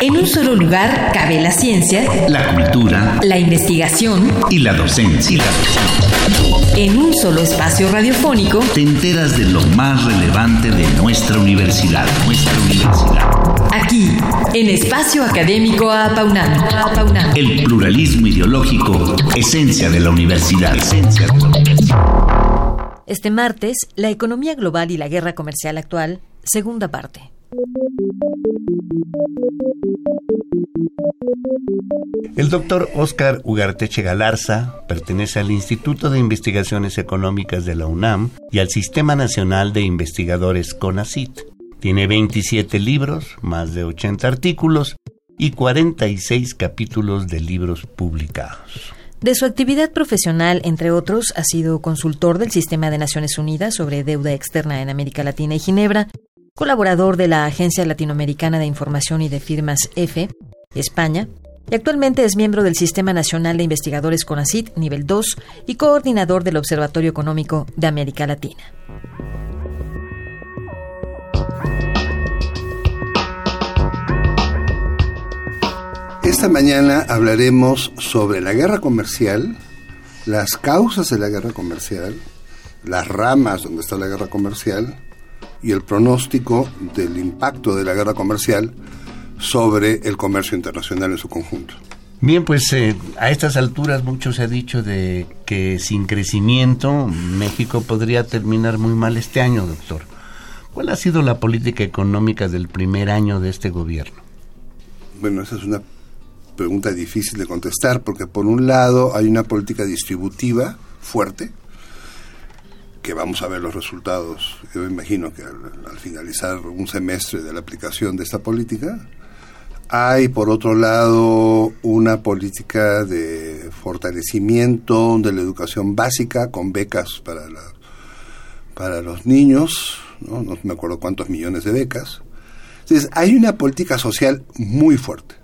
En un solo lugar cabe la ciencia, la cultura, la investigación y la docencia. En un solo espacio radiofónico te enteras de lo más relevante de nuestra universidad, nuestra universidad. Aquí, en Espacio Académico Apaunam. El pluralismo ideológico, esencia de la universidad. Esencia de la universidad. Este martes, la economía global y la guerra comercial actual, segunda parte. El doctor Oscar Ugarteche Galarza pertenece al Instituto de Investigaciones Económicas de la UNAM y al Sistema Nacional de Investigadores CONACIT. Tiene 27 libros, más de 80 artículos y 46 capítulos de libros publicados. De su actividad profesional, entre otros, ha sido consultor del Sistema de Naciones Unidas sobre deuda externa en América Latina y Ginebra, colaborador de la Agencia Latinoamericana de Información y de Firmas EFE, España, y actualmente es miembro del Sistema Nacional de Investigadores CONACIT nivel 2 y coordinador del Observatorio Económico de América Latina. Esta mañana hablaremos sobre la guerra comercial, las causas de la guerra comercial, las ramas donde está la guerra comercial y el pronóstico del impacto de la guerra comercial sobre el comercio internacional en su conjunto. Bien, pues eh, a estas alturas mucho se ha dicho de que sin crecimiento México podría terminar muy mal este año, doctor. ¿Cuál ha sido la política económica del primer año de este gobierno? Bueno, esa es una pregunta difícil de contestar porque por un lado hay una política distributiva fuerte, vamos a ver los resultados, yo imagino que al finalizar un semestre de la aplicación de esta política, hay, por otro lado, una política de fortalecimiento de la educación básica con becas para, para los niños, ¿no? no me acuerdo cuántos millones de becas. Entonces, hay una política social muy fuerte,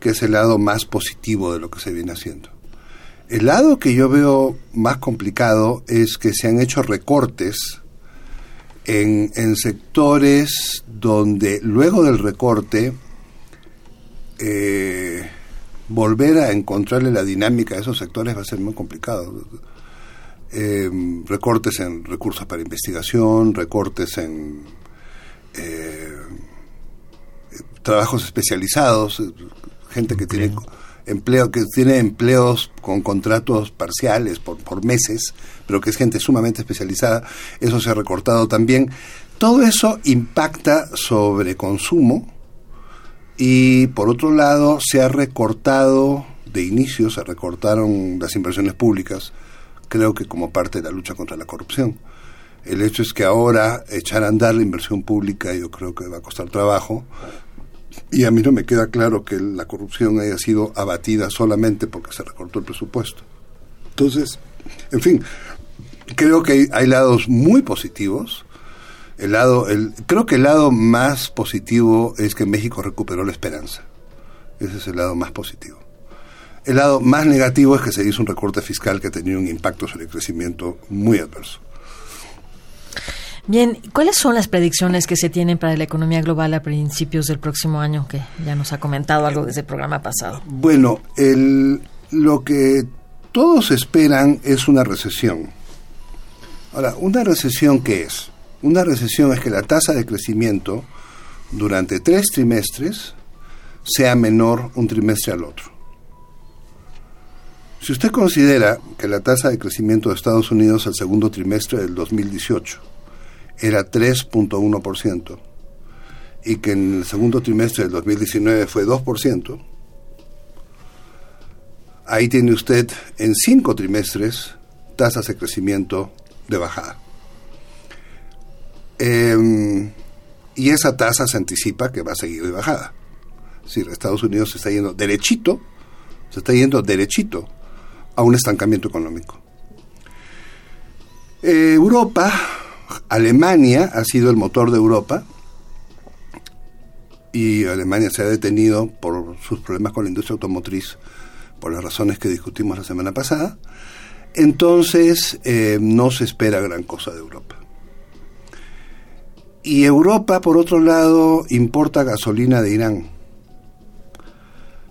que es el lado más positivo de lo que se viene haciendo. El lado que yo veo más complicado es que se han hecho recortes en, en sectores donde luego del recorte eh, volver a encontrarle la dinámica a esos sectores va a ser muy complicado. Eh, recortes en recursos para investigación, recortes en eh, trabajos especializados, gente que tiene empleo que tiene empleos con contratos parciales por, por meses, pero que es gente sumamente especializada, eso se ha recortado también. Todo eso impacta sobre consumo, y por otro lado, se ha recortado, de inicio se recortaron las inversiones públicas, creo que como parte de la lucha contra la corrupción. El hecho es que ahora echar a andar la inversión pública yo creo que va a costar trabajo. Y a mí no me queda claro que la corrupción haya sido abatida solamente porque se recortó el presupuesto. Entonces, en fin, creo que hay lados muy positivos el lado, el, creo que el lado más positivo es que México recuperó la esperanza. Ese es el lado más positivo. El lado más negativo es que se hizo un recorte fiscal que tenía un impacto sobre el crecimiento muy adverso. Bien, ¿cuáles son las predicciones que se tienen para la economía global a principios del próximo año? Que ya nos ha comentado algo desde el programa pasado. Bueno, el, lo que todos esperan es una recesión. Ahora, ¿una recesión qué es? Una recesión es que la tasa de crecimiento durante tres trimestres sea menor un trimestre al otro. Si usted considera que la tasa de crecimiento de Estados Unidos al segundo trimestre del 2018 era 3.1% y que en el segundo trimestre del 2019 fue 2%, ahí tiene usted en cinco trimestres tasas de crecimiento de bajada. Em, y esa tasa se anticipa que va a seguir de bajada. Es decir, Estados Unidos se está yendo derechito, se está yendo derechito a un estancamiento económico. Eh, Europa, Alemania ha sido el motor de Europa y Alemania se ha detenido por sus problemas con la industria automotriz, por las razones que discutimos la semana pasada. Entonces, eh, no se espera gran cosa de Europa. Y Europa, por otro lado, importa gasolina de Irán.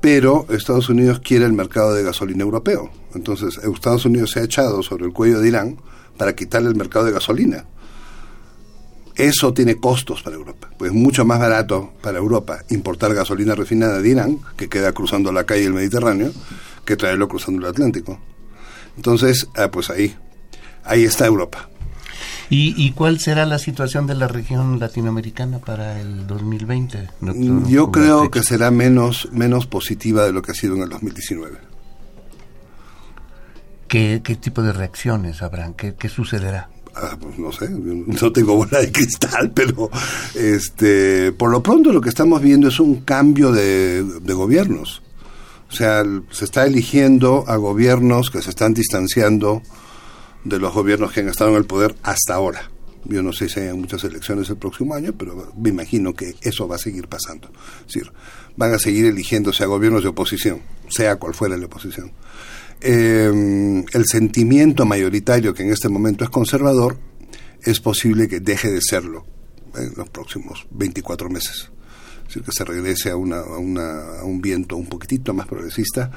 Pero Estados Unidos quiere el mercado de gasolina europeo. Entonces, Estados Unidos se ha echado sobre el cuello de Irán para quitarle el mercado de gasolina. Eso tiene costos para Europa. Pues es mucho más barato para Europa importar gasolina refinada de Irán, que queda cruzando la calle del Mediterráneo, que traerlo cruzando el Atlántico. Entonces, ah, pues ahí, ahí está Europa. ¿Y, cuál será la situación de la región latinoamericana para el 2020? Yo creo que será menos, menos positiva de lo que ha sido en el 2019. ¿Qué, qué tipo de reacciones habrán? ¿Qué, qué sucederá? Ah, pues no sé, no tengo bola de cristal, pero este, por lo pronto lo que estamos viendo es un cambio de, de gobiernos. O sea, se está eligiendo a gobiernos que se están distanciando de los gobiernos que han estado en el poder hasta ahora. Yo no sé si hay muchas elecciones el próximo año, pero me imagino que eso va a seguir pasando. Es decir, van a seguir eligiéndose a gobiernos de oposición, sea cual fuera la oposición. Eh, el sentimiento mayoritario que en este momento es conservador es posible que deje de serlo en los próximos 24 meses. Es decir, que se regrese a, una, a, un viento un poquitito más progresista,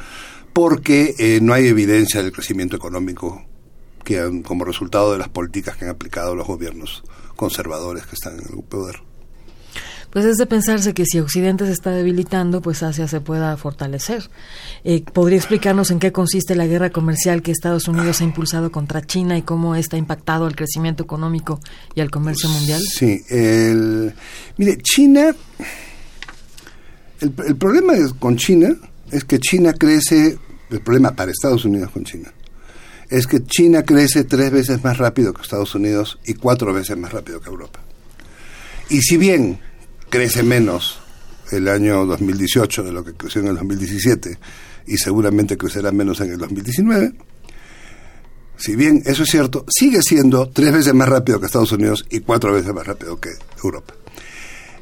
porque eh, no hay evidencia del crecimiento económico que como resultado de las políticas que han aplicado los gobiernos conservadores que están en el poder. Pues es de pensarse que si Occidente se está debilitando, pues Asia se pueda fortalecer. Eh, ¿Podría explicarnos en qué consiste la guerra comercial que Estados Unidos ha impulsado contra China y cómo está impactado al crecimiento económico y al comercio mundial? Sí, el, mire, China, el, el problema con China es que China crece, el problema para Estados Unidos con China, es que China crece tres veces más rápido que Estados Unidos y cuatro veces más rápido que Europa. Y si bien crece menos el año 2018 de lo que creció en el 2017 y seguramente crecerá menos en el 2019, si bien eso es cierto, sigue siendo tres veces más rápido que Estados Unidos y cuatro veces más rápido que Europa.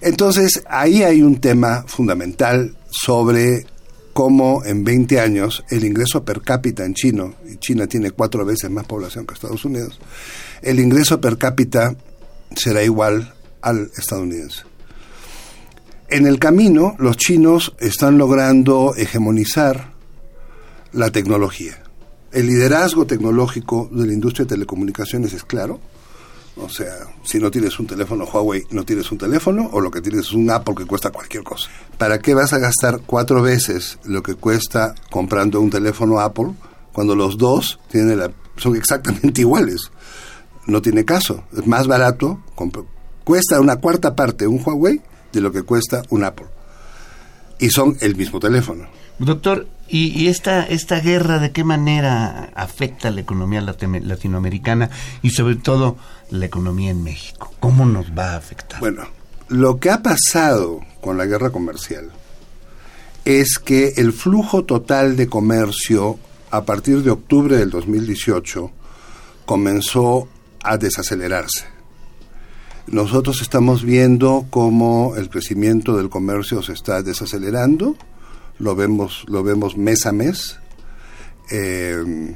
Entonces, ahí hay un tema fundamental sobre cómo en 20 años el ingreso per cápita en China, y China tiene cuatro veces más población que Estados Unidos, el ingreso per cápita será igual al estadounidense. En el camino, los chinos están logrando hegemonizar la tecnología. El liderazgo tecnológico de la industria de telecomunicaciones es claro. O sea, si no tienes un teléfono Huawei, no tienes un teléfono, o lo que tienes es un Apple que cuesta cualquier cosa. ¿Para qué vas a gastar cuatro veces lo que cuesta comprando un teléfono Apple cuando los dos tienen la, son exactamente iguales? No tiene caso. Es más barato, cuesta una cuarta parte un Huawei de lo que cuesta un Apple. Y son el mismo teléfono. Doctor, ¿y, esta, esta guerra de qué manera afecta la economía latinoamericana y sobre todo la economía en México? ¿Cómo nos va a afectar? Bueno, lo que ha pasado con la guerra comercial es que el flujo total de comercio a partir de octubre del 2018 comenzó a desacelerarse nosotros estamos viendo cómo el crecimiento del comercio se está desacelerando, lo vemos, lo vemos mes a mes. Eh,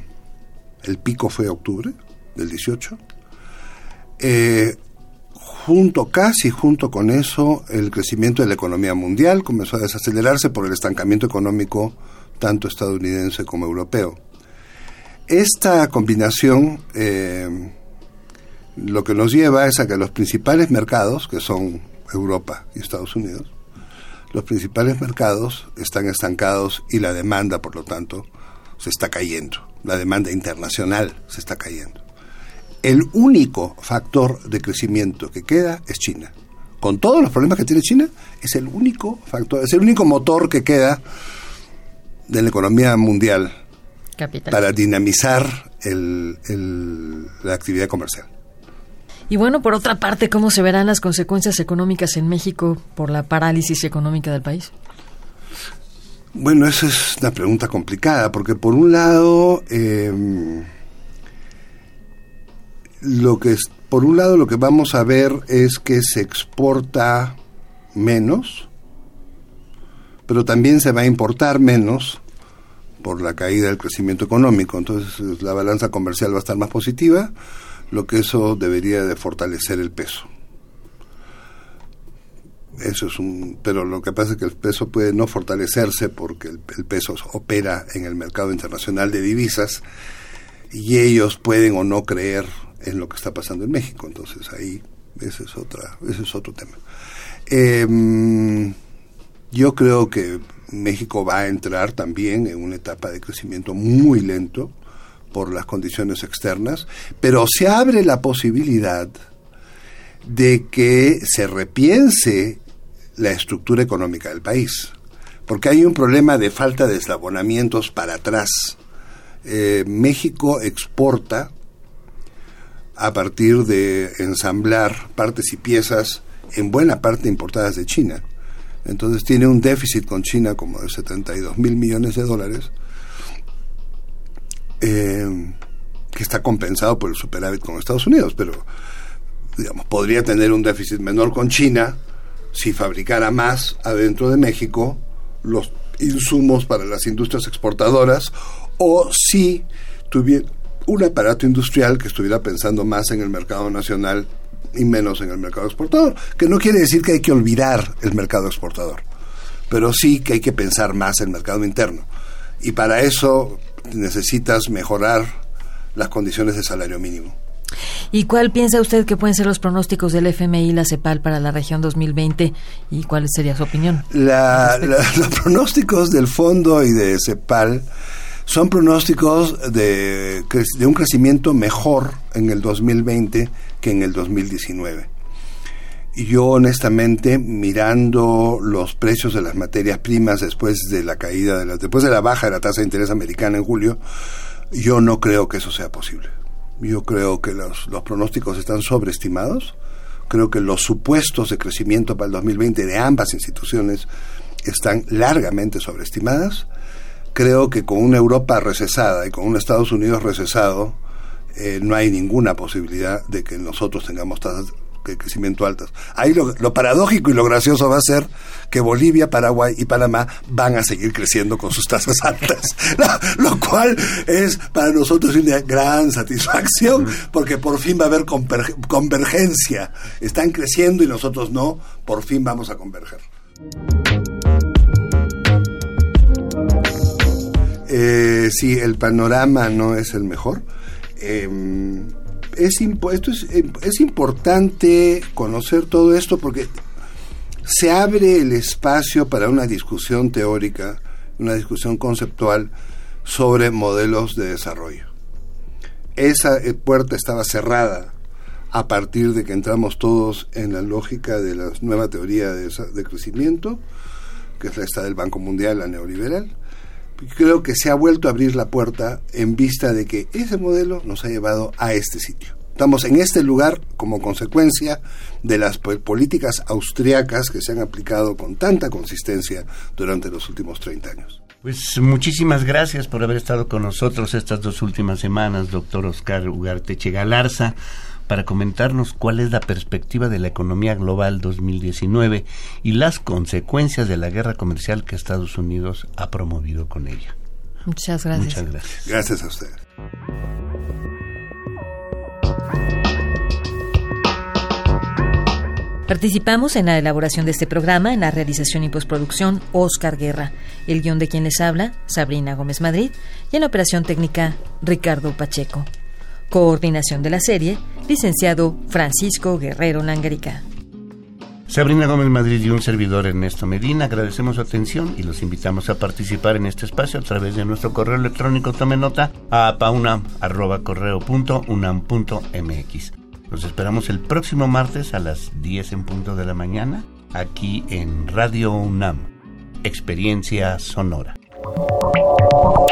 el pico fue octubre del 18. Eh, junto, casi junto con eso, el crecimiento de la economía mundial comenzó a desacelerarse por el estancamiento económico tanto estadounidense como europeo. Esta combinación eh, lo que nos lleva es a que los principales mercados, que son Europa y Estados Unidos, los principales mercados están estancados y la demanda, por lo tanto, se está cayendo. La demanda internacional se está cayendo. El único factor de crecimiento que queda es China. Con todos los problemas que tiene China, es el único factor, es el único motor que queda de la economía mundial para dinamizar la actividad comercial. Y bueno, por otra parte, ¿cómo se verán las consecuencias económicas en México por la parálisis económica del país? Bueno, esa es una pregunta complicada, porque por un lado, em, lo que es, por un lado lo que vamos a ver es que se exporta menos, pero también se va a importar menos por la caída del crecimiento económico. Entonces la balanza comercial va a estar más positiva lo que eso debería de fortalecer el peso. eso es un, pero lo que pasa es que el peso puede no fortalecerse porque el, peso opera en el mercado internacional de divisas y ellos pueden o no creer en lo que está pasando en México. Entonces ahí ese es otra, ese es otro tema. Em, yo creo que México va a entrar también en una etapa de crecimiento muy lento por las condiciones externas, pero se abre la posibilidad de que se repiense la estructura económica del país, porque hay un problema de falta de eslabonamientos para atrás. Eh, México exporta a partir de ensamblar partes y piezas en buena parte importadas de China. Entonces tiene un déficit con China como de 72 mil millones de dólares, eh, que está compensado por el superávit con Estados Unidos, pero digamos, podría tener un déficit menor con China si fabricara más adentro de México los insumos para las industrias exportadoras o si tuviera un aparato industrial que estuviera pensando más en el mercado nacional y menos en el mercado exportador, que no quiere decir que hay que olvidar el mercado exportador, pero sí que hay que pensar más en el mercado interno. Y para eso necesitas mejorar las condiciones de salario mínimo. ¿Y cuál piensa usted que pueden ser los pronósticos del FMI y la CEPAL para la región 2020 y cuál sería su opinión? los pronósticos del fondo y de CEPAL son pronósticos de, de un crecimiento mejor en el 2020 que en el 2019. Yo honestamente, mirando los precios de las materias primas después de la caída, de la, después de la baja de la tasa de interés americana en julio, yo no creo que eso sea posible. Yo creo que los, los pronósticos están sobreestimados. Creo que los supuestos de crecimiento para el 2020 de ambas instituciones están largamente sobreestimadas. Creo que con una Europa recesada y con un Estados Unidos recesado, eh, no hay ninguna posibilidad de que nosotros tengamos tasas de crecimiento altas. Ahí lo, paradójico y lo gracioso va a ser que Bolivia, Paraguay y Panamá van a seguir creciendo con sus tasas altas, lo, cual es para nosotros una gran satisfacción porque por fin va a haber convergencia. Están creciendo y nosotros no, por fin vamos a converger. Eh, sí, el panorama no es el mejor. Eh, es, esto em, es, importante conocer todo esto porque se abre el espacio para una discusión teórica, una discusión conceptual sobre modelos de desarrollo. Esa eh, puerta estaba cerrada a partir de que entramos todos en la lógica de la nueva teoría de, de crecimiento, que es la esta del Banco Mundial, la neoliberal, creo que se ha vuelto a abrir la puerta en vista de que ese modelo nos ha llevado a este sitio. Estamos en este lugar como consecuencia de las políticas austriacas que se han aplicado con tanta consistencia durante los últimos 30 años. Pues muchísimas gracias por haber estado con nosotros estas dos últimas semanas, doctor Oscar Ugarteche Galarza para comentarnos cuál es la perspectiva de la economía global 2019 y las consecuencias de la guerra comercial que Estados Unidos ha promovido con ella. Muchas gracias. Muchas gracias. Gracias a usted. Participamos en la elaboración de este programa, en la realización y postproducción, Oscar Guerra, el guion de quien les habla, Sabrina Gómez Madrid, y en la operación técnica, Ricardo Pacheco. Coordinación de la serie, licenciado Francisco Guerrero Langarica. Sabrina Gómez Madrid y un servidor Ernesto Medina, agradecemos su atención y los invitamos a participar en este espacio a través de nuestro correo electrónico. Tome nota a paunam.correo.unam.mx. Los esperamos el próximo martes a las 10 en punto de la mañana, aquí en Radio UNAM. Experiencia Sonora.